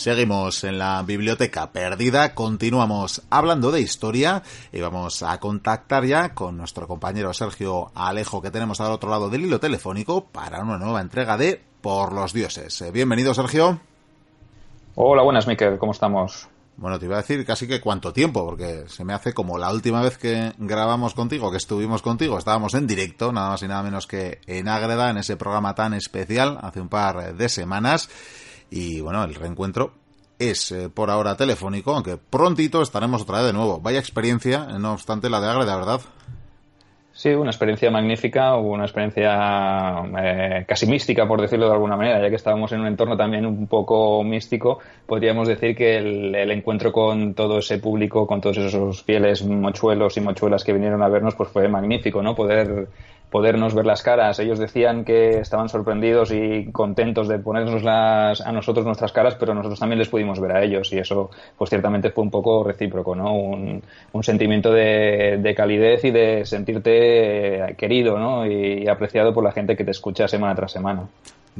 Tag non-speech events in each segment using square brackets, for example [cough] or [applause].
Seguimos en la biblioteca perdida, continuamos hablando de historia y vamos a contactar ya con nuestro compañero Sergio Alejo que tenemos al otro lado del hilo telefónico para una nueva entrega de Por los Dioses. Eh, bienvenido Sergio. Hola, buenas Miquel, ¿cómo estamos? Bueno, te iba a decir casi que cuánto tiempo, porque se me hace como la última vez que grabamos contigo, que estuvimos contigo, estábamos en directo, nada más y nada menos que en Ágreda, en ese programa tan especial, hace un par de semanas. Y bueno, el reencuentro es eh, por ahora telefónico, aunque prontito estaremos otra vez de nuevo. Vaya experiencia, no obstante, la de Ágreda, ¿verdad? Sí, una experiencia magnífica, una experiencia eh, casi mística, por decirlo de alguna manera, ya que estábamos en un entorno también un poco místico, podríamos decir que el, el, encuentro con todo ese público, con todos esos fieles mochuelos y mochuelas que vinieron a vernos, pues fue magnífico, ¿no? Poder podernos ver las caras. Ellos decían que estaban sorprendidos y contentos de ponernos las, a nosotros nuestras caras, pero nosotros también les pudimos ver a ellos y eso pues ciertamente fue un poco recíproco, ¿no? Un, un sentimiento de, de, calidez y de sentirte querido, ¿no? Y, y apreciado por la gente que te escucha semana tras semana.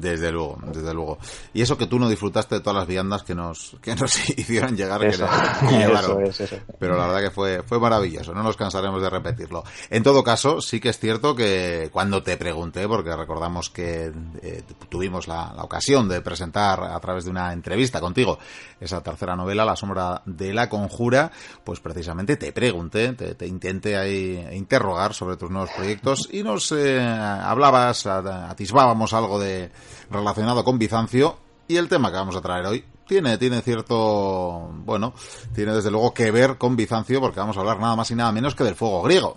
Desde luego, desde luego. Y eso que tú no disfrutaste de todas las viandas que nos, que nos [laughs] hicieron llegar, eso, que [laughs] llevaron. Eso es, eso. Pero la verdad que fue, fue maravilloso, no nos cansaremos de repetirlo. En todo caso, sí que es cierto que cuando te pregunté, porque recordamos que eh, tuvimos la, la, ocasión de presentar a través de una entrevista contigo esa tercera novela, La sombra de la conjura, pues precisamente te pregunté, te, te intenté ahí interrogar sobre tus nuevos proyectos y nos eh, hablabas, atisbábamos algo de relacionado con Bizancio y el tema que vamos a traer hoy tiene, tiene cierto, bueno, tiene desde luego que ver con Bizancio porque vamos a hablar nada más y nada menos que del fuego griego.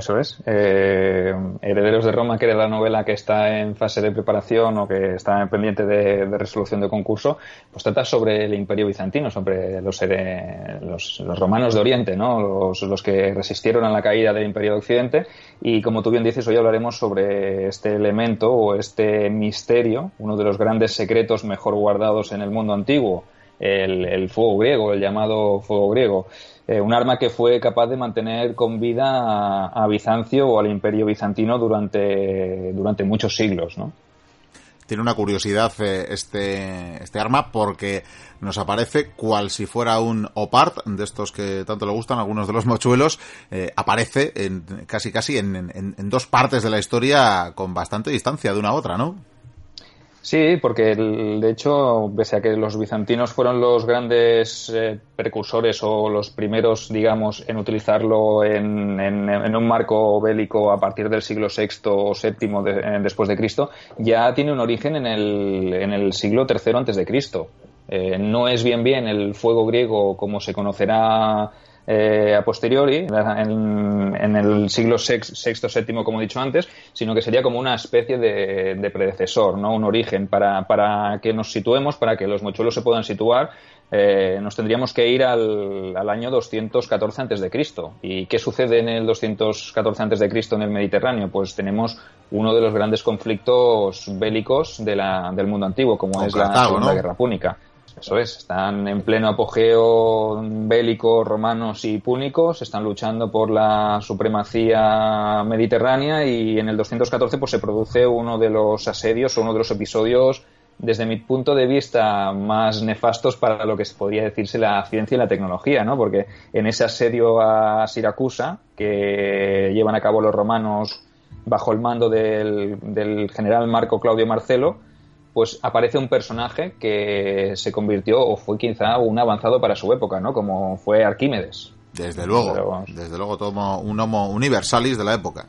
Eso es. Eh, Herederos de Roma, que era la novela que está en fase de preparación o que está pendiente de, resolución de concurso, pues trata sobre el Imperio Bizantino, sobre los, los, romanos de Oriente, ¿no? Los, que resistieron a la caída del Imperio de Occidente. Y como tú bien dices, hoy hablaremos sobre este elemento o este misterio, uno de los grandes secretos mejor guardados en el mundo antiguo, el fuego griego, el llamado fuego griego eh, un arma que fue capaz de mantener con vida a, Bizancio o al imperio bizantino durante, durante muchos siglos, ¿no? Tiene una curiosidad eh, este, este arma porque nos aparece cual si fuera un opart de estos que tanto le gustan algunos de los mochuelos eh, aparece en, casi casi en, en, en dos partes de la historia con bastante distancia de una a otra, ¿no? Sí, porque el, de hecho, pese a que los bizantinos fueron los grandes eh, precursores o los primeros, digamos, en utilizarlo en, en, un marco bélico a partir del siglo VI o VII eh, después de Cristo, ya tiene un origen en el, en el siglo III antes de Cristo. Eh, no es bien bien el fuego griego como se conocerá eh, a posteriori, en, en el siglo VI, VII, como he dicho antes, sino que sería como una especie de, de predecesor, ¿no? un origen para, para, que nos situemos, para que los mochuelos se puedan situar. Eh, nos tendríamos que ir al, al año 214 antes de Cristo. ¿Y qué sucede en el 214 antes de Cristo en el Mediterráneo? Pues tenemos uno de los grandes conflictos bélicos de la, del mundo antiguo, como Con es Cartago, la Segunda ¿no? Guerra Púnica. Eso es, están en pleno apogeo bélico romanos y púnicos, están luchando por la supremacía mediterránea y en el 214 pues se produce uno de los asedios o uno de los episodios desde mi punto de vista más nefastos para lo que podría decirse la ciencia y la tecnología, ¿no? Porque en ese asedio a Siracusa que llevan a cabo los romanos bajo el mando del, del general Marco Claudio Marcelo, pues aparece un personaje que se convirtió o fue quizá un avanzado para su época, ¿no? Como fue Arquímedes. Desde luego, desde luego todo un homo universalis de la época.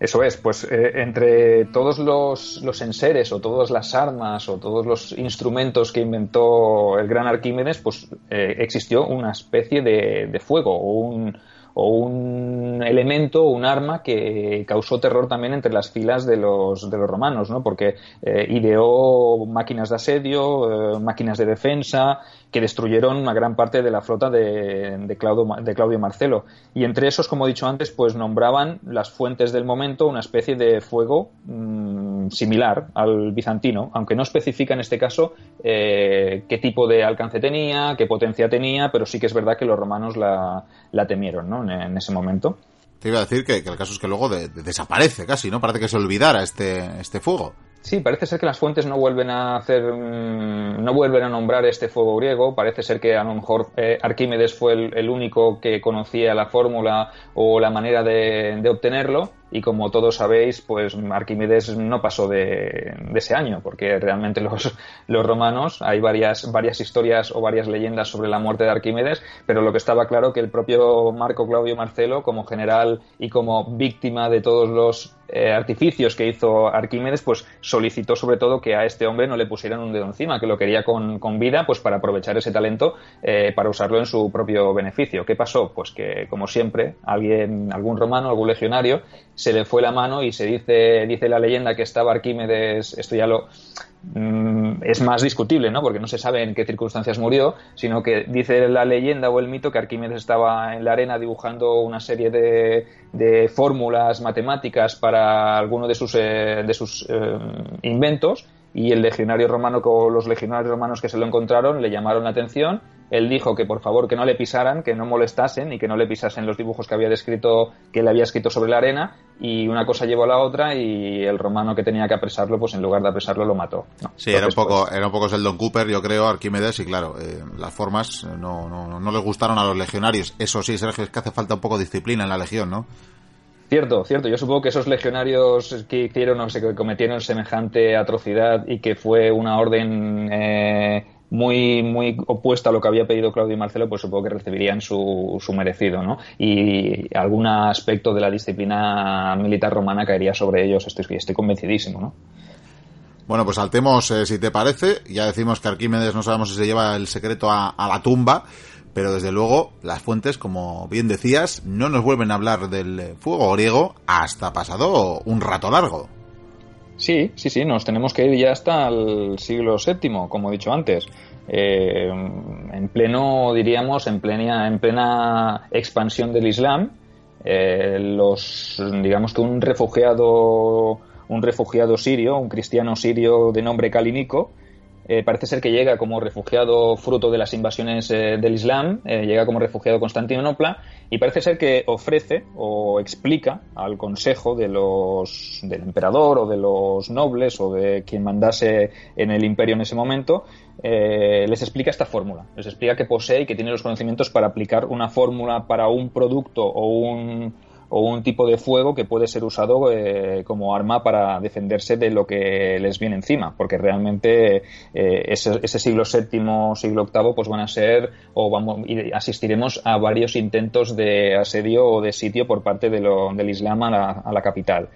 Eso es, pues eh, entre todos los, los, enseres o todas las armas o todos los instrumentos que inventó el gran Arquímedes, pues eh, existió una especie de, de fuego o un, o un elemento, un arma que causó terror también entre las filas de los, de los romanos, ¿no? Porque eh, ideó máquinas de asedio, eh, máquinas de defensa, que destruyeron una gran parte de la flota de, de, Claudio, de Marcelo. Y entre esos, como he dicho antes, pues nombraban las fuentes del momento una especie de fuego mmm, similar al bizantino, aunque no especifica en este caso eh, qué tipo de alcance tenía, qué potencia tenía, pero sí que es verdad que los romanos la, temieron ¿no? en, ese momento. Te iba a decir que, el caso es que luego de, de desaparece casi, ¿no? Parece que se olvidara este, este fuego. Sí, parece ser que las fuentes no vuelven a hacer, mm, no vuelven a nombrar este fuego griego. Parece ser que a lo mejor eh, Arquímedes fue el, único que conocía la fórmula o la manera de obtenerlo y como todos sabéis, pues Arquímedes no pasó de, ese año, porque realmente los, los, romanos, hay varias, varias historias o varias leyendas sobre la muerte de Arquímedes, pero lo que estaba claro que el propio Marco Claudio Marcelo, como general y como víctima de todos los eh, artificios que hizo Arquímedes, pues solicitó sobre todo que a este hombre no le pusieran un dedo encima, que lo quería con, con vida, pues para aprovechar ese talento eh, para usarlo en su propio beneficio. ¿Qué pasó? Pues que, como siempre, alguien, algún romano, algún legionario, se le fue la mano y se dice, dice la leyenda que estaba Arquímedes, esto ya lo es más discutible, ¿no? Porque no se sabe en qué circunstancias murió, sino que dice la leyenda o el mito que Arquímedes estaba en la arena dibujando una serie de, de fórmulas matemáticas para alguno de sus, eh, de sus eh, inventos y el legionario romano con los legionarios romanos que se lo encontraron le llamaron la atención él dijo que por favor que no le pisaran, que no molestasen y que no le pisasen los dibujos que había descrito, que él había escrito sobre la arena y una cosa llevó a la otra y el romano que tenía que apresarlo, pues en lugar de apresarlo lo mató. Sí, era un poco, pues, era un poco Sheldon Cooper, yo creo, Arquímedes y claro, eh, las formas no, no, no les gustaron a los legionarios. Eso sí, Sergio, es que hace falta un poco de disciplina en la legión, ¿no? Cierto, cierto. Yo supongo que esos legionarios que hicieron, o que cometieron semejante atrocidad y que fue una orden eh, muy, muy opuesta a lo que había pedido Claudio y Marcelo, pues supongo que recibirían su, su merecido, ¿no? Y algún aspecto de la disciplina militar romana caería sobre ellos, estoy, estoy convencidísimo, ¿no? Bueno, pues saltemos, eh, si te parece. Ya decimos que Arquímedes no sabemos si se lleva el secreto a, a, la tumba, pero desde luego las fuentes, como bien decías, no nos vuelven a hablar del fuego griego hasta pasado un rato largo. Sí, sí, sí, nos tenemos que ir ya hasta el siglo VII, como he dicho antes. Eh, en pleno, diríamos, en plena, en plena expansión del Islam, eh, los, digamos que un refugiado, un refugiado sirio, un cristiano sirio de nombre Calinico, eh, parece ser que llega como refugiado fruto de las invasiones eh, del Islam, eh, llega como refugiado a Constantinopla y parece ser que ofrece o explica al consejo de los, del emperador o de los nobles o de quien mandase en el imperio en ese momento, les explica esta fórmula, les explica que posee y que tiene los conocimientos para aplicar una fórmula para un producto o un o un tipo de fuego que puede ser usado eh, como arma para defenderse de lo que les viene encima, porque realmente eh, ese, siglo VII, siglo VIII, pues van a ser o vamos asistiremos a varios intentos de asedio o de sitio por parte del Islam a la, capital.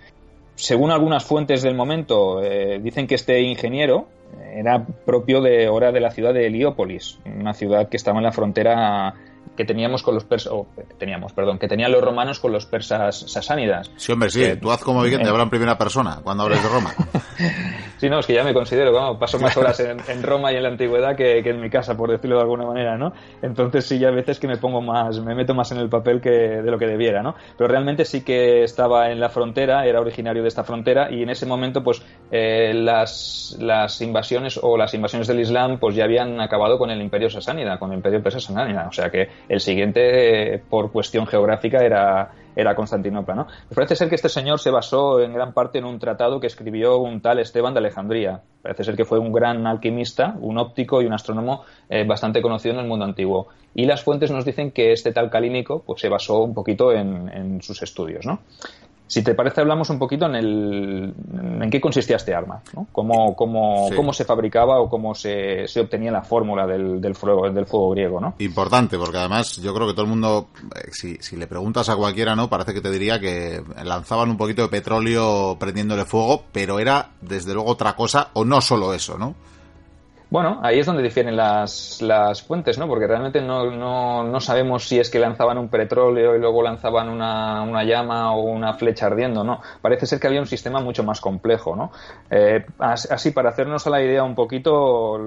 Según algunas fuentes del momento, eh, dicen que este ingeniero era propio de hora de la ciudad de Heliópolis, una ciudad que estaba en la frontera que teníamos con los persas, teníamos, perdón, que tenían los romanos con los persas sasánidas. Sí, hombre, sí, tú haz como bien, te hablan en primera persona cuando hables de Roma. [laughs] sí, no, es que ya me considero, vamos, paso más horas en, Roma y en la antigüedad que, en mi casa, por decirlo de alguna manera, ¿no? Entonces sí, ya a veces que me pongo más, me meto más en el papel que de lo que debiera, ¿no? Pero realmente sí que estaba en la frontera, era originario de esta frontera y en ese momento, pues, eh, las, las invasiones o las invasiones del Islam, pues ya habían acabado con el imperio sasánida, con el imperio persa sasánida, o sea que el siguiente, por cuestión geográfica, era, Constantinopla. ¿no? parece ser que este señor se basó en gran parte en un tratado que escribió un tal Esteban de Alejandría. Parece ser que fue un gran alquimista, un óptico y un astrónomo eh, bastante conocido en el mundo antiguo. Y las fuentes nos dicen que este tal Calínico pues, se basó un poquito en, en sus estudios. ¿no? Si te parece, hablamos un poquito en, el, en qué consistía este arma, ¿no? cómo, cómo, cómo se fabricaba o cómo se, se obtenía la fórmula del, del, fuego, del fuego griego. ¿no? Importante, porque además yo creo que todo el mundo, eh, si, si le preguntas a cualquiera, no parece que te diría que lanzaban un poquito de petróleo prendiéndole fuego, pero era desde luego otra cosa, o no solo eso, ¿no? Bueno, ahí es donde difieren las, las fuentes, ¿no? Porque realmente no, no, no, sabemos si es que lanzaban un petróleo y luego lanzaban una, una, llama o una flecha ardiendo, ¿no? Parece ser que había un sistema mucho más complejo, ¿no? Eh, así, para hacernos a la idea un poquito,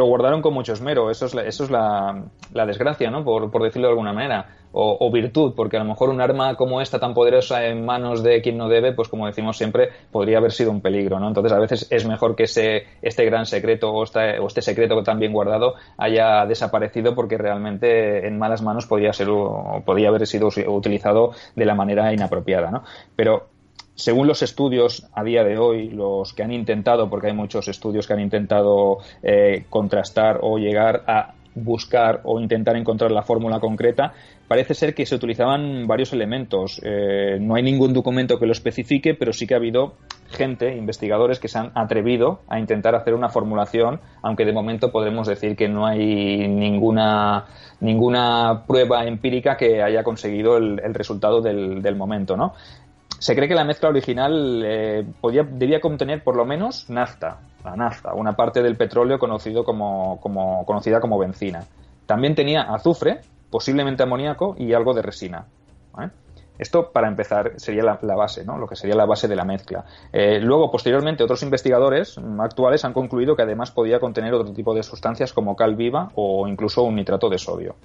lo guardaron con mucho esmero. Eso es, eso es la, la desgracia, ¿no? Por, por decirlo de alguna manera o, virtud, porque a lo mejor un arma como esta tan poderosa en manos de quien no debe, pues como decimos siempre, podría haber sido un peligro, ¿no? Entonces a veces es mejor que ese, este gran secreto o este, o este secreto tan bien guardado haya desaparecido porque realmente en malas manos podría ser o podría haber sido utilizado de la manera inapropiada, ¿no? Pero según los estudios a día de hoy, los que han intentado, porque hay muchos estudios que han intentado eh, contrastar o llegar a buscar o intentar encontrar la fórmula concreta, parece ser que se utilizaban varios elementos. Eh, no hay ningún documento que lo especifique, pero sí que ha habido gente, investigadores, que se han atrevido a intentar hacer una formulación, aunque de momento podremos decir que no hay ninguna, ninguna prueba empírica que haya conseguido el, resultado del, del momento, ¿no? Se cree que la mezcla original eh, podía, debía contener por lo menos nafta, la nafta, una parte del petróleo conocido como, como, conocida como benzina. También tenía azufre, posiblemente amoníaco y algo de resina. Esto, para empezar, sería la, base, ¿no? lo que sería la base de la mezcla. Eh, luego, posteriormente, otros investigadores actuales han concluido que además podía contener otro tipo de sustancias como cal viva o incluso un nitrato de sodio.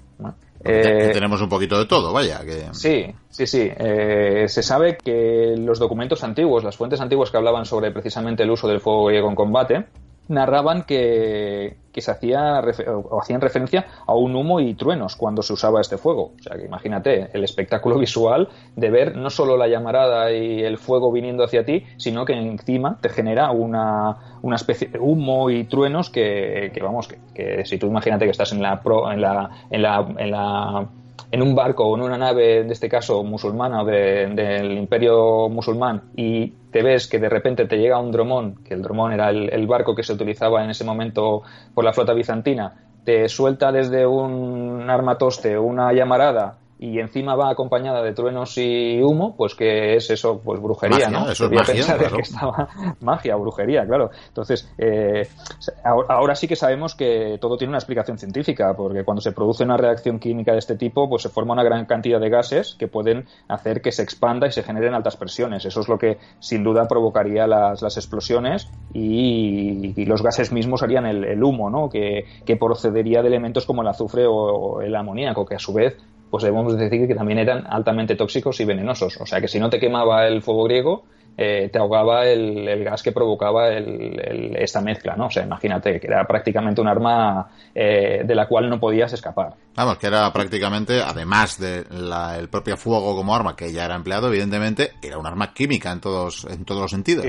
Eh, tenemos un poquito de todo, vaya. Que... Sí, sí, sí. Eh, se sabe que los documentos antiguos, las fuentes antiguas que hablaban sobre precisamente el uso del fuego griego en combate, narraban que, se hacía o hacían referencia a un humo y truenos cuando se usaba este fuego. O sea que imagínate el espectáculo [laughs] visual de ver no solo la llamarada y el fuego viniendo hacia ti, sino que encima te genera una, una especie de humo y truenos que, vamos, que, si tú imagínate que estás en la, en la, en la, en la en un barco o en una nave, en este caso musulmana o del imperio musulmán, y te ves que de repente te llega un dromón, que el dromón era el, barco que se utilizaba en ese momento por la flota bizantina, te suelta desde un armatoste una llamarada y encima va acompañada de truenos y humo, pues que es eso, pues brujería, ¿no? Eso es magia, que estaba [laughs] magia, brujería, claro. Entonces, eh, ahora sí que sabemos que todo tiene una explicación científica, porque cuando se produce una reacción química de este tipo, pues se forma una gran cantidad de gases que pueden hacer que se expanda y se generen altas presiones. Eso es lo que sin duda provocaría las, las explosiones y, los gases mismos harían el, humo, ¿no? Que, que procedería de elementos como el azufre o el amoníaco, que a su vez pues debemos decir que también eran altamente tóxicos y venenosos. O sea que si no te quemaba el fuego griego, eh, te ahogaba el, gas que provocaba esta mezcla, ¿no? O sea, imagínate que era prácticamente un arma eh, de la cual no podías escapar. Vamos, que era prácticamente, además del propio fuego como arma que ya era empleado, evidentemente, era un arma química en todos, en todos los sentidos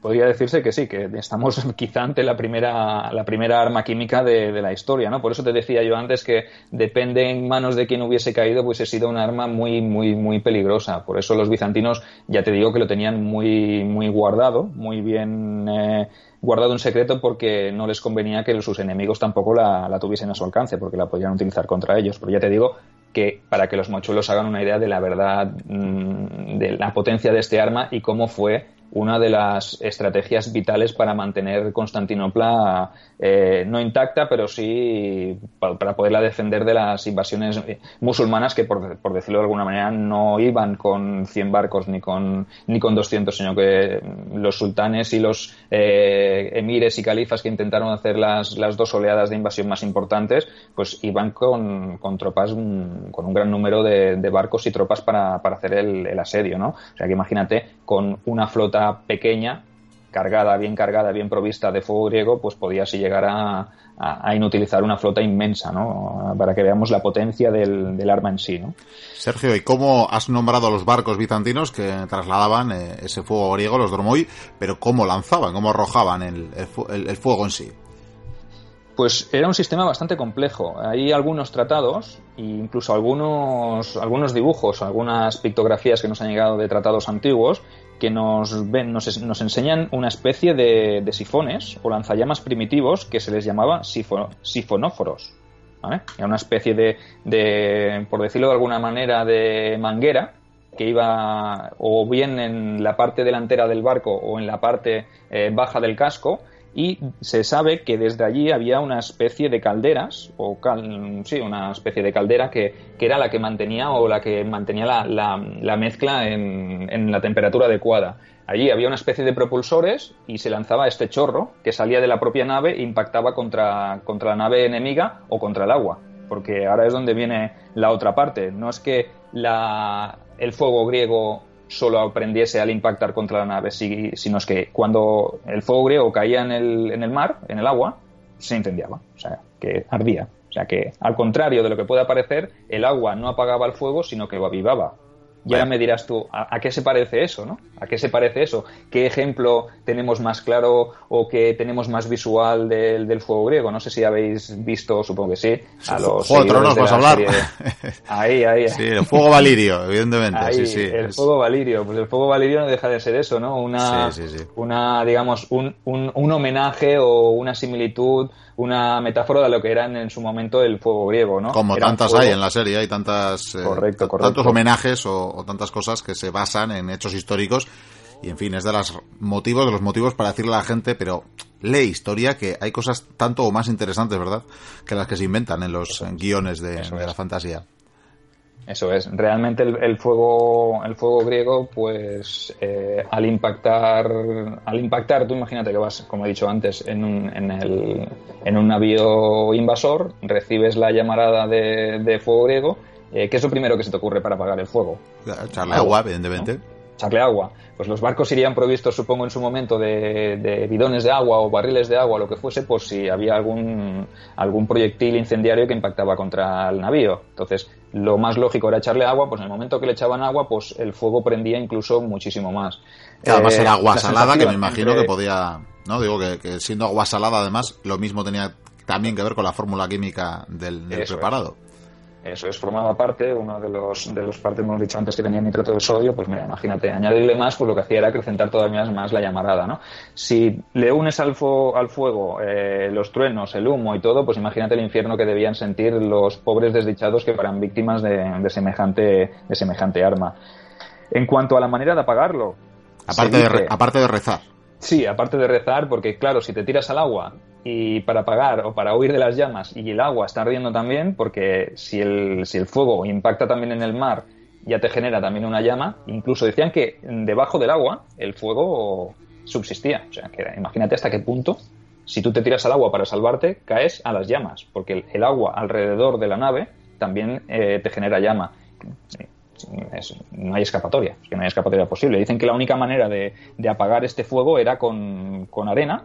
podría decirse que sí, que estamos [laughs] quizá ante la primera, la primera arma química de, la historia, ¿no? Por eso te decía yo antes que depende en manos de quien hubiese caído, pues ha sido un arma muy, muy, muy peligrosa. Por eso los bizantinos, ya te digo que lo tenían muy, muy guardado, muy bien eh, guardado en secreto porque no les convenía que sus enemigos tampoco la, la tuviesen a su alcance, porque la podían utilizar contra ellos. Pero ya te digo que para que los mochuelos hagan una idea de la verdad, mm, de la potencia de este arma y cómo fue una de las estrategias vitales para mantener Constantinopla eh, no intacta, pero sí para, poderla defender de las invasiones musulmanas que, por, decirlo de alguna manera, no iban con 100 barcos ni con, ni con 200, sino que los sultanes y los eh, emires y califas que intentaron hacer las, las dos oleadas de invasión más importantes, pues iban con, con tropas, con un gran número de, barcos y tropas para, para hacer el, el asedio, ¿no? O sea que imagínate, con una flota pequeña, cargada, bien cargada, bien provista de fuego griego, pues podía así llegar a, inutilizar una flota inmensa, ¿no? Para que veamos la potencia del, arma en sí, ¿no? Sergio, ¿y cómo has nombrado a los barcos bizantinos que trasladaban eh, ese fuego griego, los Dromoi, pero cómo lanzaban, cómo arrojaban el, el fuego en sí? Pues era un sistema bastante complejo. Hay algunos tratados e incluso algunos, algunos dibujos, algunas pictografías que nos han llegado de tratados antiguos que nos, ven, nos, nos enseñan una especie de, sifones o lanzallamas primitivos que se les llamaba sifonóforos. Era una especie de, por decirlo de alguna manera, de manguera que iba o bien en la parte delantera del barco o en la parte eh, baja del casco y se sabe que desde allí había una especie de calderas, o sí, una especie de caldera que, era la que mantenía o la que mantenía la, la, mezcla en, en, la temperatura adecuada. Allí había una especie de propulsores y se lanzaba este chorro que salía de la propia nave e impactaba contra, contra la nave enemiga o contra el agua. Porque ahora es donde viene la otra parte. No es que la, el fuego griego solo aprendiese al impactar contra la nave, sino es que cuando el fuego griego caía en el, en el mar, en el agua, se incendiaba, o sea, que ardía. O sea que, al contrario de lo que puede parecer, el agua no apagaba el fuego, sino que lo avivaba. Y ahora me dirás tú, ¿a, qué se parece eso, no? ¿A qué se parece eso? ¿Qué ejemplo tenemos más claro o que tenemos más visual del, del fuego griego? No sé si habéis visto, supongo que sí, a los Juego de Tronos, vas a hablar. [laughs] Ahí, ahí. Sí, el fuego valirio, evidentemente. sí, sí. El fuego valirio. Pues el fuego valirio no deja de ser eso, ¿no? Una, una digamos, un, un, un homenaje o una similitud una metáfora de lo que era en, su momento el fuego griego, ¿no? Como tantas hay en la serie, hay tantas eh, correcto, tantos homenajes o, tantas cosas que se basan en hechos históricos y en fin, es de los motivos, de los motivos para decirle a la gente, pero lee historia que hay cosas tanto o más interesantes, ¿verdad? Que las que se inventan en los guiones de la fantasía. Eso es. Realmente el, fuego, el fuego griego, pues eh, al impactar, al impactar, tú imagínate que vas, como he dicho antes, en un, en el, en un navío invasor, recibes la llamarada de, fuego griego. Eh, ¿Qué es lo primero que se te ocurre para apagar el fuego? Echarle agua, evidentemente. Echarle agua. Pues los barcos irían provistos, supongo, en su momento de, de, bidones de agua o barriles de agua, lo que fuese, por si había algún, algún proyectil incendiario que impactaba contra el navío. Entonces, lo más lógico era echarle agua, pues en el momento que le echaban agua, pues el fuego prendía incluso muchísimo más. Que además era agua salada, que me imagino que podía, no digo que, siendo agua salada además, lo mismo tenía también que ver con la fórmula química del, preparado. Eso es, formaba parte, uno de los, de los partes, hemos dicho antes, que tenía nitrato de sodio, pues mira, imagínate, añadirle más, pues lo que hacía era acrecentar todavía más la llamarada, ¿no? Si le unes al, al fuego eh, los truenos, el humo y todo, pues imagínate el infierno que debían sentir los pobres desdichados que fueran víctimas de, semejante, de semejante arma. En cuanto a la manera de apagarlo... Aparte, de, aparte de rezar. Sí, aparte de rezar, porque claro, si te tiras al agua y para apagar o para huir de las llamas y el agua está ardiendo también, porque si el, si el fuego impacta también en el mar, ya te genera también una llama. Incluso decían que debajo del agua el fuego subsistía. O sea, que imagínate hasta qué punto, si tú te tiras al agua para salvarte, caes a las llamas, porque el, agua alrededor de la nave también eh, te genera llama no hay escapatoria, que no hay escapatoria posible. Dicen que la única manera de, de apagar este fuego era con, con arena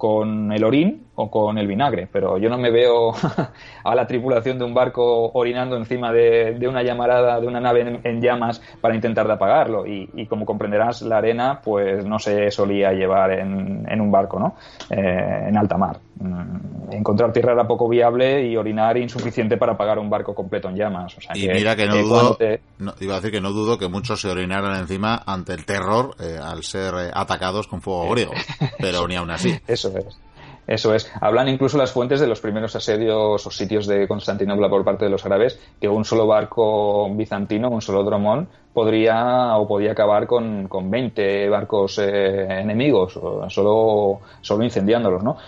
con el orín o con el vinagre, pero yo no me veo [laughs] a la tripulación de un barco orinando encima de, una llamarada de una nave en, llamas para intentar de apagarlo. Y, como comprenderás, la arena pues no se solía llevar en, un barco, ¿no? Eh, en alta mar. Mm, encontrar tierra era poco viable y orinar insuficiente para apagar un barco completo en llamas. y mira que no dudo, iba a decir que no dudo que muchos se orinaran encima ante el terror eh, al ser eh, atacados con fuego griego, pero ni aún así. [laughs] Eso es. Eso es. Hablan incluso las fuentes de los primeros asedios o sitios de Constantinopla por parte de los árabes que un solo barco bizantino, un solo dromón, podría o podía acabar con, con 20 barcos eh, enemigos, solo, solo incendiándolos, ¿no?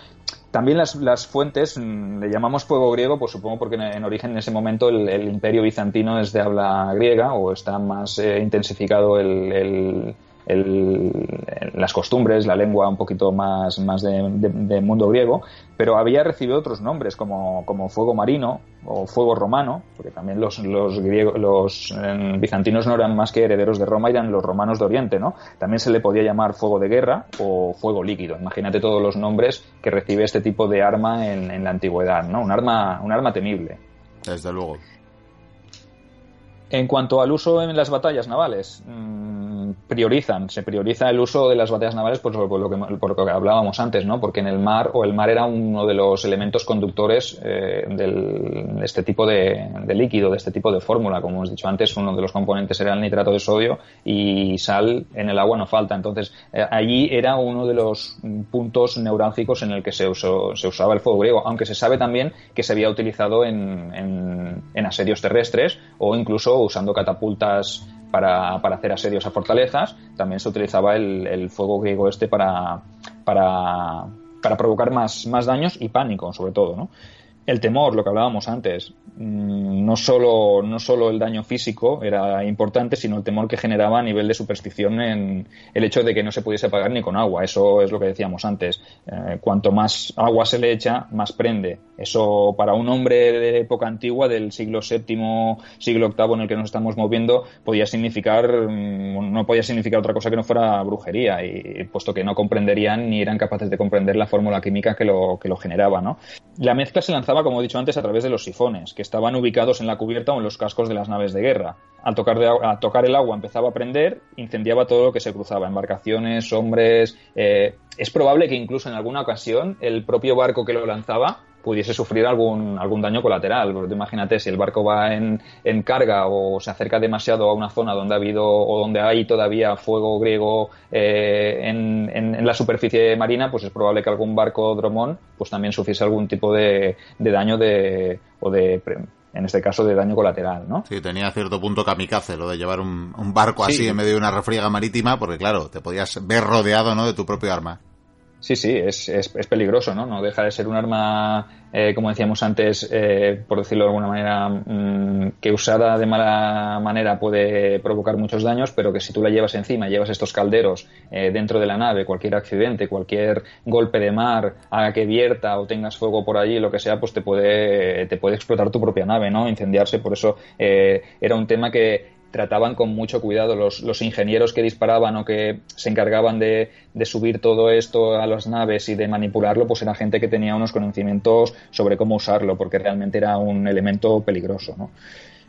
También las, las, fuentes, mm, le llamamos fuego griego, pues supongo porque en, origen en ese momento el, imperio bizantino es de habla griega o está más eh, intensificado el las costumbres, la lengua un poquito más, más de, mundo griego, pero había recibido otros nombres como, como fuego marino o fuego romano, porque también los, los, griegos, los eh, bizantinos no eran más que herederos de Roma, eran los romanos de Oriente, ¿no? También se le podía llamar fuego de guerra o fuego líquido. Imagínate todos los nombres que recibe este tipo de arma en, en la antigüedad, ¿no? Un arma, un arma temible. Desde luego. En cuanto al uso en las batallas navales, mmm, priorizan, se prioriza el uso de las batallas navales por, lo que, por lo que hablábamos antes, ¿no? Porque en el mar, o el mar era uno de los elementos conductores eh, del, de este tipo de, de, líquido, de este tipo de fórmula. Como hemos dicho antes, uno de los componentes era el nitrato de sodio y sal en el agua no falta. Entonces, eh, allí era uno de los puntos neurálgicos en el que se, se usaba el fuego griego, aunque se sabe también que se había utilizado en, en, en asedios terrestres o incluso usando catapultas para, para, hacer asedios a fortalezas. También se utilizaba el, fuego griego este para, para, para, provocar más, más daños y pánico, sobre todo. ¿no? El temor, lo que hablábamos antes, mm, no solo, no solo el daño físico era importante, sino el temor que generaba a nivel de superstición en el hecho de que no se pudiese apagar ni con agua. Eso es lo que decíamos antes. Eh, cuanto más agua se le echa, más prende. Eso para un hombre de época antigua, del siglo VII, siglo VIII en el que nos estamos moviendo, podía significar, mm, no podía significar otra cosa que no fuera brujería, y puesto que no comprenderían ni eran capaces de comprender la fórmula química que lo, que lo generaba, ¿no? La mezcla se lanzaba, como he dicho antes, a través de los sifones, que estaban ubicados en la cubierta o en los cascos de las naves de guerra. Al tocar, tocar el agua empezaba a prender, incendiaba todo lo que se cruzaba, embarcaciones, hombres. Eh, es probable que incluso en alguna ocasión el propio barco que lo lanzaba pudiese sufrir algún, algún daño colateral. Porque imagínate, si el barco va en, en, carga o se acerca demasiado a una zona donde ha habido o donde hay todavía fuego griego eh, en, en, la superficie marina, pues es probable que algún barco dromón pues también sufriese algún tipo de, de daño de, o de en este caso de daño colateral, ¿no? Sí, tenía cierto punto kamikaze lo de llevar un, un barco así en medio de una refriega marítima, porque claro, te podías ver rodeado, ¿no? De tu propio arma. Sí, sí, es, es, es, peligroso, ¿no? No deja de ser un arma, eh, como decíamos antes, eh, por decirlo de alguna manera, mmm, que usada de mala manera puede provocar muchos daños, pero que si tú la llevas encima, llevas estos calderos eh, dentro de la nave, cualquier accidente, cualquier golpe de mar, haga que vierta o tengas fuego por allí, lo que sea, pues te puede, te puede explotar tu propia nave, ¿no? Incendiarse. Por eso era un tema que trataban con mucho cuidado. Los, los, ingenieros que disparaban o que se encargaban de, de, subir todo esto a las naves y de manipularlo, pues era gente que tenía unos conocimientos sobre cómo usarlo, porque realmente era un elemento peligroso. ¿no?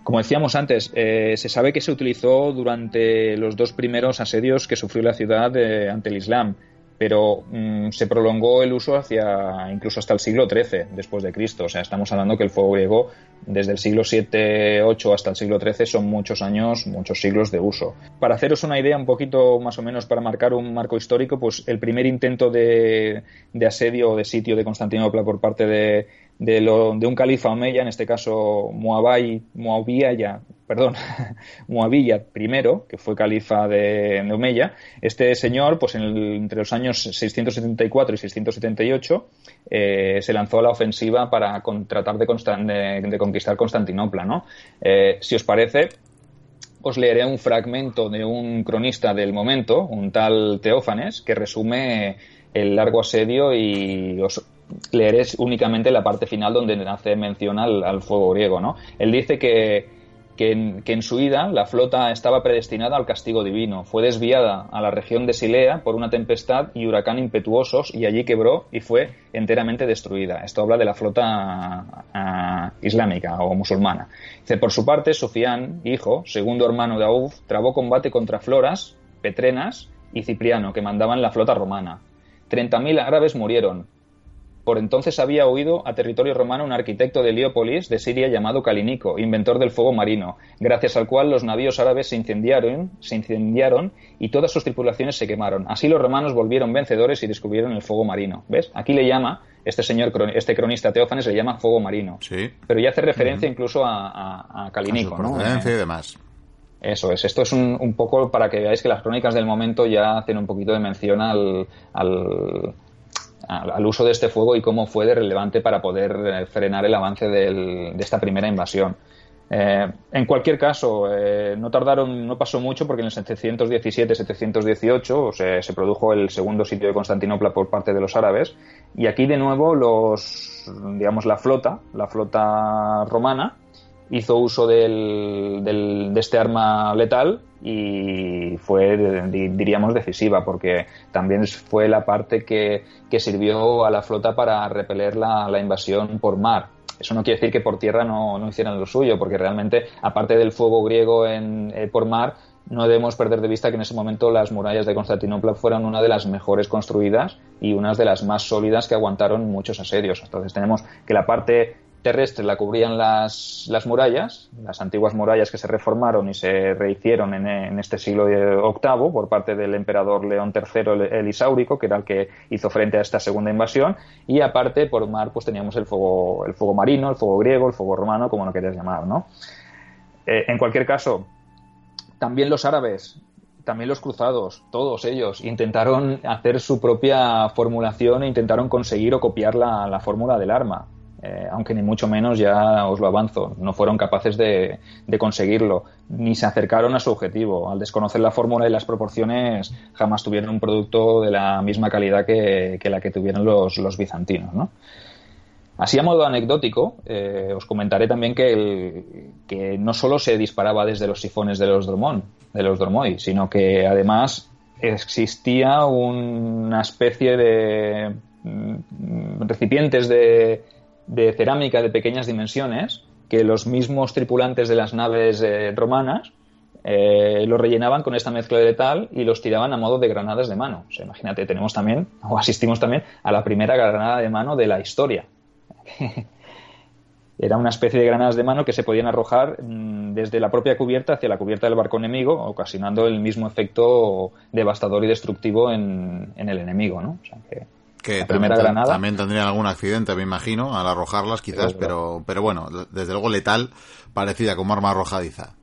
Como decíamos antes, eh, se sabe que se utilizó durante los dos primeros asedios que sufrió la ciudad eh, ante el Islam pero mmm, se prolongó el uso hacia incluso hasta el siglo XIII después de Cristo. O sea, estamos hablando que el fuego griego desde el siglo VII, VIII hasta el siglo XIII son muchos años, muchos siglos de uso. Para haceros una idea un poquito más o menos para marcar un marco histórico, pues el primer intento de, de asedio o de sitio de Constantinopla por parte de, de, lo, de un califa omeya, en este caso Muabai, Muawiyah, perdón, [laughs] Muawiyah I, que fue califa de, Omeya. Este señor, pues en el, entre los años 674 y 678, eh, se lanzó a la ofensiva para con, tratar de, conquistar Constantinopla, ¿no? Eh, si os parece, os leeré un fragmento de un cronista del momento, un tal Teófanes, que resume el largo asedio y os leeré únicamente la parte final donde hace mención al, fuego griego, ¿no? Él dice que, que, en, su ida la flota estaba predestinada al castigo divino. Fue desviada a la región de Silea por una tempestad y huracán impetuosos y allí quebró y fue enteramente destruida. Esto habla de la flota uh, islámica o musulmana. Por su parte, Sufián, hijo, segundo hermano de Auf, trabó combate contra Floras, Petrenas y Cipriano, que mandaban la flota romana. 30.000 árabes murieron, por entonces había huido a territorio romano un arquitecto de Heliópolis, de Siria, llamado Calinico, inventor del fuego marino, gracias al cual los navíos árabes se incendiaron, se incendiaron y todas sus tripulaciones se quemaron. Así los romanos volvieron vencedores y descubrieron el fuego marino. ¿Ves? Aquí le llama, este señor, este cronista Teófanes le llama fuego marino. Sí. Pero ya hace referencia uh -huh. incluso a, a, a Calinico, a ¿no? y demás. Eso es. Esto es un, un, poco para que veáis que las crónicas del momento ya hacen un poquito de mención al, al al uso de este fuego y cómo fue de relevante para poder eh, frenar el avance de esta primera invasión. Eh, en cualquier caso, eh, no tardaron, no pasó mucho porque en el 717-718 o sea, se produjo el segundo sitio de Constantinopla por parte de los árabes y aquí de nuevo los, digamos, la flota, la flota romana, hizo uso del, del, de este arma letal y fue, diríamos, decisiva, porque también fue la parte que, que sirvió a la flota para repeler la, la, invasión por mar. Eso no quiere decir que por tierra no, no hicieran lo suyo, porque realmente, aparte del fuego griego en, eh, por mar, no debemos perder de vista que en ese momento las murallas de Constantinopla fueron una de las mejores construidas y unas de las más sólidas que aguantaron muchos asedios. Entonces tenemos que la parte terrestre la cubrían las, las murallas, las antiguas murallas que se reformaron y se rehicieron en, este siglo VIII por parte del emperador León III el Isáurico, que era el que hizo frente a esta segunda invasión, y aparte por mar pues teníamos el fuego, el fuego marino, el fuego griego, el fuego romano, como lo quieras llamar, ¿no? Eh, en cualquier caso, también los árabes también los cruzados, todos ellos, intentaron hacer su propia formulación e intentaron conseguir o copiar la fórmula del arma eh, aunque ni mucho menos ya os lo avanzo, no fueron capaces de, conseguirlo, ni se acercaron a su objetivo. Al desconocer la fórmula y las proporciones, jamás tuvieron un producto de la misma calidad que, la que tuvieron los, bizantinos. ¿no? Así a modo anecdótico, eh, os comentaré también que, no solo se disparaba desde los sifones de los Dromón, de los Dromoi, sino que además existía una especie de mm, recipientes de, de cerámica de pequeñas dimensiones que los mismos tripulantes de las naves eh, romanas eh, lo rellenaban con esta mezcla de tal y los tiraban a modo de granadas de mano. imagínate, tenemos también, [laughs] o asistimos también, a la primera granada de mano de la historia. [laughs] Era una especie de granadas de mano que se podían arrojar mm, desde la propia cubierta hacia la cubierta del barco enemigo, ocasionando el mismo efecto devastador y destructivo en, el enemigo, ¿no? La primera también, granada. También tendrían algún accidente, me imagino, al arrojarlas quizás, pero, pero bueno, desde luego letal, parecida como arma arrojadiza.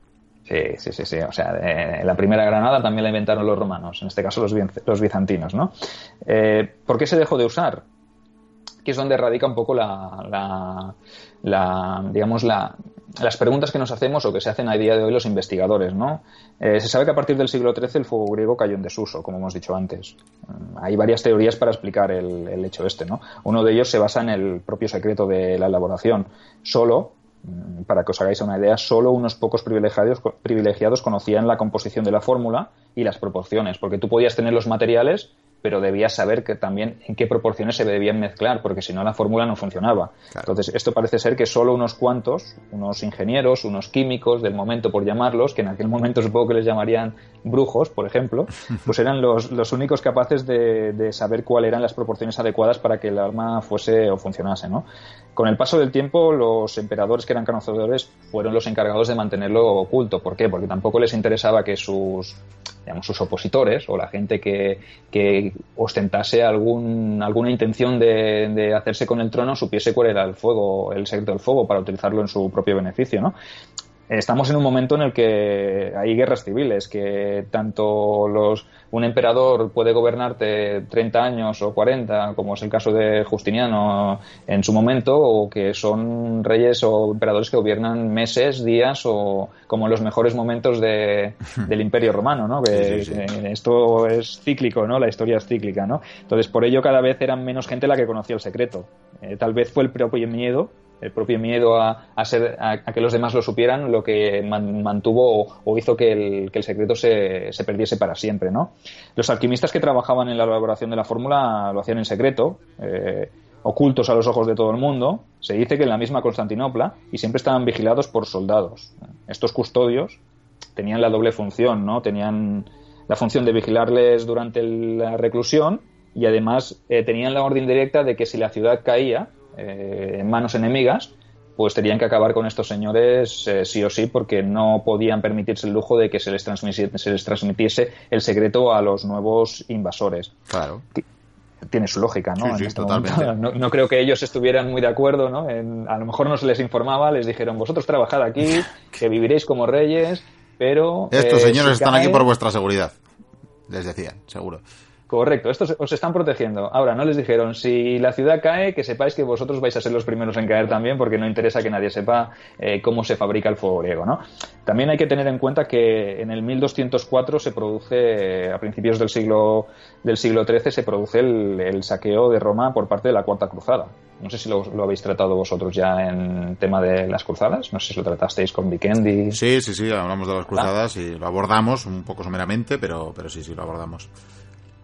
Sí, sí, sí, sí. O sea, la primera granada también la inventaron los romanos, en este caso los, los bizantinos, ¿no? Eh, ¿Por qué se dejó de usar? Que es donde radica un poco la, la, digamos, la, las preguntas que nos hacemos o que se hacen a día de hoy los investigadores, ¿no? Eh, se sabe que a partir del siglo XIII el fuego griego cayó en desuso, como hemos dicho antes. Mm, hay varias teorías para explicar el, el, hecho este, ¿no? Uno de ellos se basa en el propio secreto de la elaboración. Solo Mm, para que os hagáis una idea, solo unos pocos privilegiados, privilegiados conocían la composición de la fórmula y las proporciones, porque tú podías tener los materiales, pero debías saber que también en qué proporciones se debían mezclar, porque si no la fórmula no funcionaba. Entonces, esto parece ser que solo unos cuantos, unos ingenieros, unos químicos del momento, por llamarlos, que en aquel momento supongo que les llamarían brujos, por ejemplo, [laughs] pues eran los, los únicos capaces de, de, saber cuáles eran las proporciones adecuadas para que el arma fuese o funcionase, ¿no? Con el paso del tiempo, los emperadores que eran conocedores fueron los encargados de mantenerlo oculto. ¿Por qué? Porque tampoco les interesaba que sus digamos, sus opositores o la gente que, que ostentase algún, alguna intención de, de, hacerse con el trono supiese cuál era el fuego, el secreto del fuego para utilizarlo en su propio beneficio, ¿no? Estamos en un momento en el que hay guerras civiles, que tanto los, un emperador puede gobernarte 30 años o 40, como es el caso de Justiniano en su momento, o que son reyes o emperadores que gobiernan meses, días o como en los mejores momentos de, [laughs] del Imperio Romano, ¿no? Que, esto es cíclico, ¿no? La historia es cíclica, ¿no? Entonces, por ello cada vez eran menos gente la que conocía el secreto. Eh, tal vez fue el propio miedo el propio miedo a, que los demás lo supieran lo que mantuvo o, hizo que el, secreto se, se, perdiese para siempre. ¿no? Los alquimistas que trabajaban en la elaboración de la fórmula lo hacían en secreto, eh, ocultos a los ojos de todo el mundo. Se dice que en la misma Constantinopla y siempre estaban vigilados por soldados. Estos custodios tenían la doble función, ¿no? Tenían la función de vigilarles durante la reclusión y además eh, tenían la orden directa de que si la ciudad caía, eh, en manos enemigas, pues tenían que acabar con estos señores eh, sí o sí porque no podían permitirse el lujo de que se les, transmitiese, se les transmitiese el secreto a los nuevos invasores. Claro. Tiene su lógica, ¿no? Este no, creo que ellos estuvieran muy de acuerdo, ¿no? a lo mejor no se les informaba, les dijeron, vosotros trabajad aquí, [laughs] que viviréis como reyes, pero... Estos eh, señores están aquí por vuestra seguridad, les decían, seguro. Correcto, estos os están protegiendo. Ahora, no les dijeron, si la ciudad cae, que sepáis que vosotros vais a ser los primeros en caer también, porque no interesa que nadie sepa eh, cómo se fabrica el fuego griego, ¿no? También hay que tener en cuenta que en el 1204 se produce, a principios del siglo, del siglo XIII, se produce el, saqueo de Roma por parte de la Cuarta Cruzada. No sé si lo, habéis tratado vosotros ya en tema de las cruzadas. No sé si lo tratasteis con Vikendi. Sí, sí, sí, hablamos de las cruzadas y lo abordamos un poco someramente, pero, pero sí, sí, lo abordamos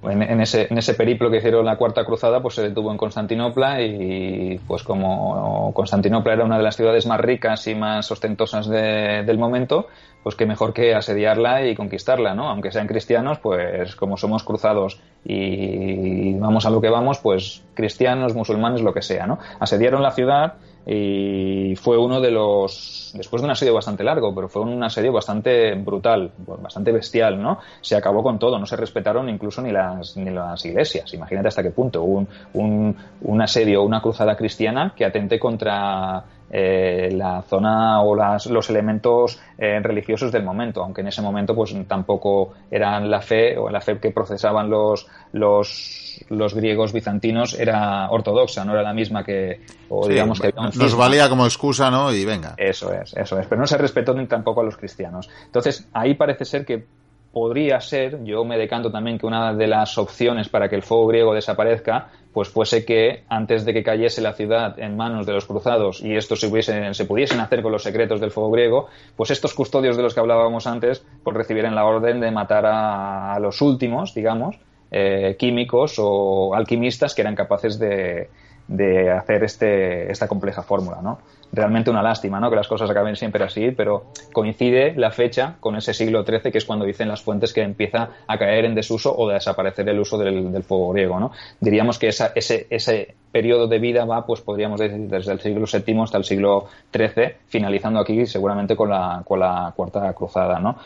en, ese, en ese periplo que hicieron la Cuarta Cruzada, pues se detuvo en Constantinopla y pues como Constantinopla era una de las ciudades más ricas y más ostentosas del momento, pues qué mejor que asediarla y conquistarla, ¿no? Aunque sean cristianos, pues como somos cruzados y vamos a lo que vamos, pues cristianos, musulmanes, lo que sea, ¿no? Asediaron la ciudad y fue uno de los, después de un asedio bastante largo, pero fue un asedio bastante brutal, bastante bestial, ¿no? Se acabó con todo, no se respetaron incluso ni las, ni las iglesias, imagínate hasta qué punto, un, un, un asedio, una cruzada cristiana que atente contra eh, la zona o las, los elementos eh, religiosos del momento, aunque en ese momento pues tampoco eran la fe o la fe que procesaban los, los, los griegos bizantinos era ortodoxa, no era la misma que, o digamos que nos valía como excusa, ¿no? Y venga. Eso es, eso es, pero no se respetó ni tampoco a los cristianos. Entonces, ahí parece ser que podría ser, yo me decanto también que una de las opciones para que el fuego griego desaparezca, pues fuese que antes de que cayese la ciudad en manos de los cruzados y estos se, se pudiesen hacer con los secretos del fuego griego, pues estos custodios de los que hablábamos antes, pues recibieran la orden de matar a, los últimos, digamos, eh, químicos o alquimistas que eran capaces de, de hacer este, esta compleja fórmula, ¿no? Realmente una lástima, ¿no? Que las cosas acaben siempre así, pero coincide la fecha con ese siglo XIII, que es cuando dicen las fuentes que empieza a caer en desuso o a desaparecer el uso del, fuego griego, ¿no? Diríamos que esa, ese, ese periodo de vida va, pues podríamos decir, desde el siglo VII hasta el siglo XIII, finalizando aquí seguramente con la, con la Cuarta Cruzada, ¿no?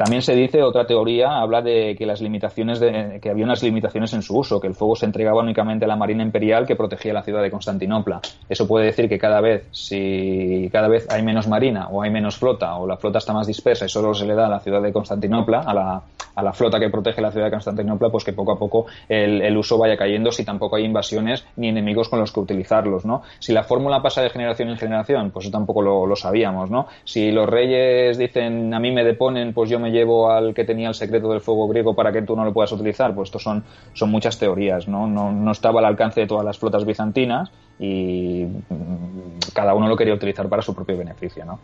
También se dice, otra teoría habla de que las limitaciones de, que había unas limitaciones en su uso, que el fuego se entregaba únicamente a la marina imperial que protegía la ciudad de Constantinopla. Eso puede decir que cada vez, si cada vez hay menos marina o hay menos flota o la flota está más dispersa y solo se le da a la ciudad de Constantinopla, a la, a la flota que protege la ciudad de Constantinopla, pues que poco a poco el, uso vaya cayendo si tampoco hay invasiones ni enemigos con los que utilizarlos, ¿no? Si la fórmula pasa de generación en generación, pues eso tampoco lo, lo sabíamos, ¿no? Si los reyes dicen a mí me deponen, pues yo me llevo al que tenía el secreto del fuego griego para que tú no lo puedas utilizar, pues estos son, son muchas teorías, ¿no? No, no estaba al alcance de todas las flotas bizantinas y mm, cada uno lo quería utilizar para su propio beneficio, ¿no?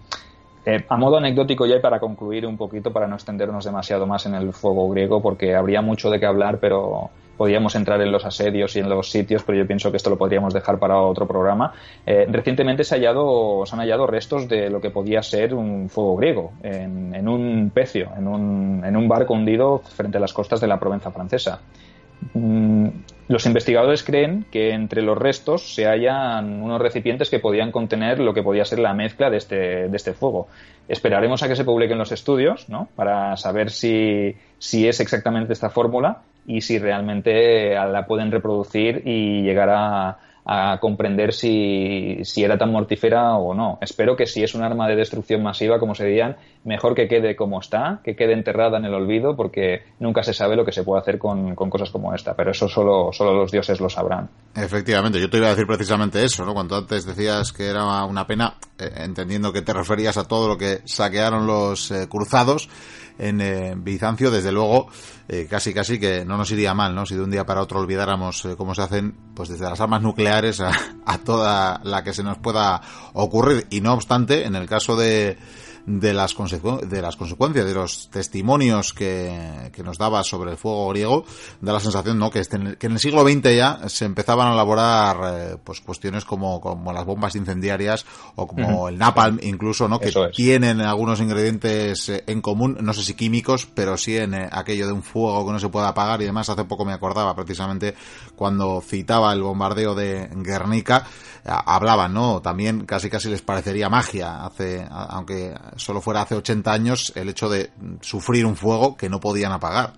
Eh, a modo anecdótico ya y para concluir un poquito, para no extendernos demasiado más en el fuego griego, porque habría mucho de qué hablar, pero podríamos entrar en los asedios y en los sitios, pero yo pienso que esto lo podríamos dejar para otro programa. Eh, recientemente se, han hallado restos de lo que podía ser un fuego griego en, un pecio, en un, en un barco hundido frente a las costas de la Provenza francesa. Mm, los investigadores creen que entre los restos se hallan unos recipientes que podían contener lo que podía ser la mezcla de este, este fuego. Esperaremos a que se publiquen los estudios ¿no? para saber si es exactamente esta fórmula y si realmente la pueden reproducir y llegar a, comprender si, si, era tan mortífera o no. Espero que si es un arma de destrucción masiva, como se dirían, mejor que quede como está, que quede enterrada en el olvido, porque nunca se sabe lo que se puede hacer con, con cosas como esta, pero eso solo, solo los dioses lo sabrán. Efectivamente, yo te iba a decir precisamente eso, ¿no? Cuando antes decías que era una pena, eh, entendiendo que te referías a todo lo que saquearon los eh, cruzados, en eh, Bizancio, desde luego, eh, casi casi que no nos iría mal, ¿no? Si de un día para otro olvidáramos eh, cómo se hacen, pues desde las armas nucleares a, a toda la que se nos pueda ocurrir. Y no obstante, en el caso de, de las, de las consecuencias, de los testimonios que, que, nos daba sobre el fuego griego, da la sensación ¿no? que, este, que en el siglo XX ya se empezaban a elaborar eh, pues cuestiones como, como las bombas incendiarias o como el napalm incluso, ¿no? que tienen algunos ingredientes eh, en común, no sé si químicos, pero sí en eh, aquello de un fuego que no se puede apagar y además hace poco me acordaba precisamente cuando citaba el bombardeo de Guernica, hablaban, ¿no? También casi casi les parecería magia, hace, aunque solo fuera hace 80 años, el hecho de sufrir un fuego que no podían apagar.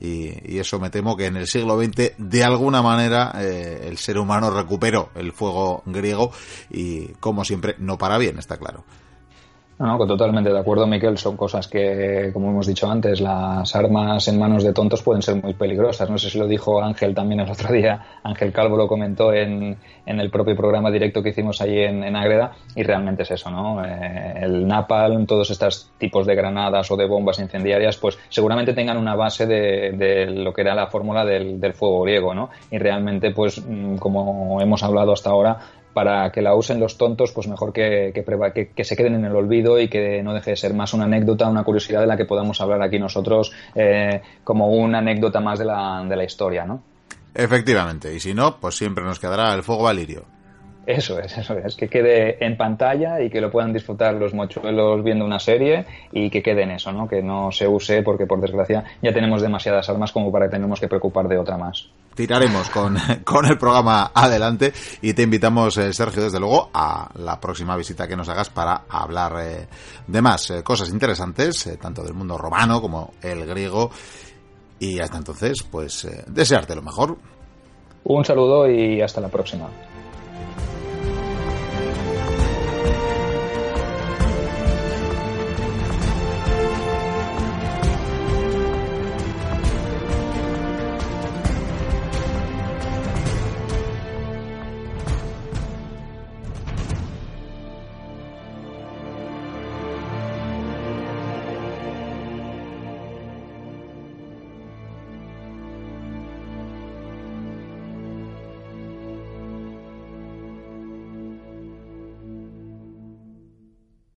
Y, eso me temo que en el siglo XX, de alguna manera, eh, el ser humano recuperó el fuego griego y, como siempre, no para bien, está claro. No, totalmente de acuerdo, Miquel. Son cosas que, como hemos dicho antes, las armas en manos de tontos pueden ser muy peligrosas. No sé si lo dijo Ángel también el otro día. Ángel Calvo lo comentó en, en el propio programa directo que hicimos allí en, en Ágreda y realmente es eso, ¿no? Eh, el napalm, todos estos tipos de granadas o de bombas incendiarias, pues seguramente tengan una base de, de lo que era la fórmula del, del fuego griego, ¿no? Y realmente, pues, mm, como hemos hablado hasta ahora, para que la usen los tontos, pues mejor que, que, se queden en el olvido y que no deje de ser más una anécdota, una curiosidad de la que podamos hablar aquí nosotros eh, como una anécdota más de la, de la historia, ¿no? Efectivamente, y si no, pues siempre nos quedará el fuego valirio. Eso es, eso es, que quede en pantalla y que lo puedan disfrutar los mochuelos viendo una serie y que quede en eso, ¿no? Que no se use porque por desgracia ya tenemos demasiadas armas como para que tengamos que preocupar de otra más. Tiraremos con, [laughs] con el programa adelante y te invitamos, eh, Sergio, desde luego, a la próxima visita que nos hagas para hablar eh, de más eh, cosas interesantes, tanto del mundo romano como el griego. Y hasta entonces, pues desearte lo mejor. Un saludo y hasta la próxima.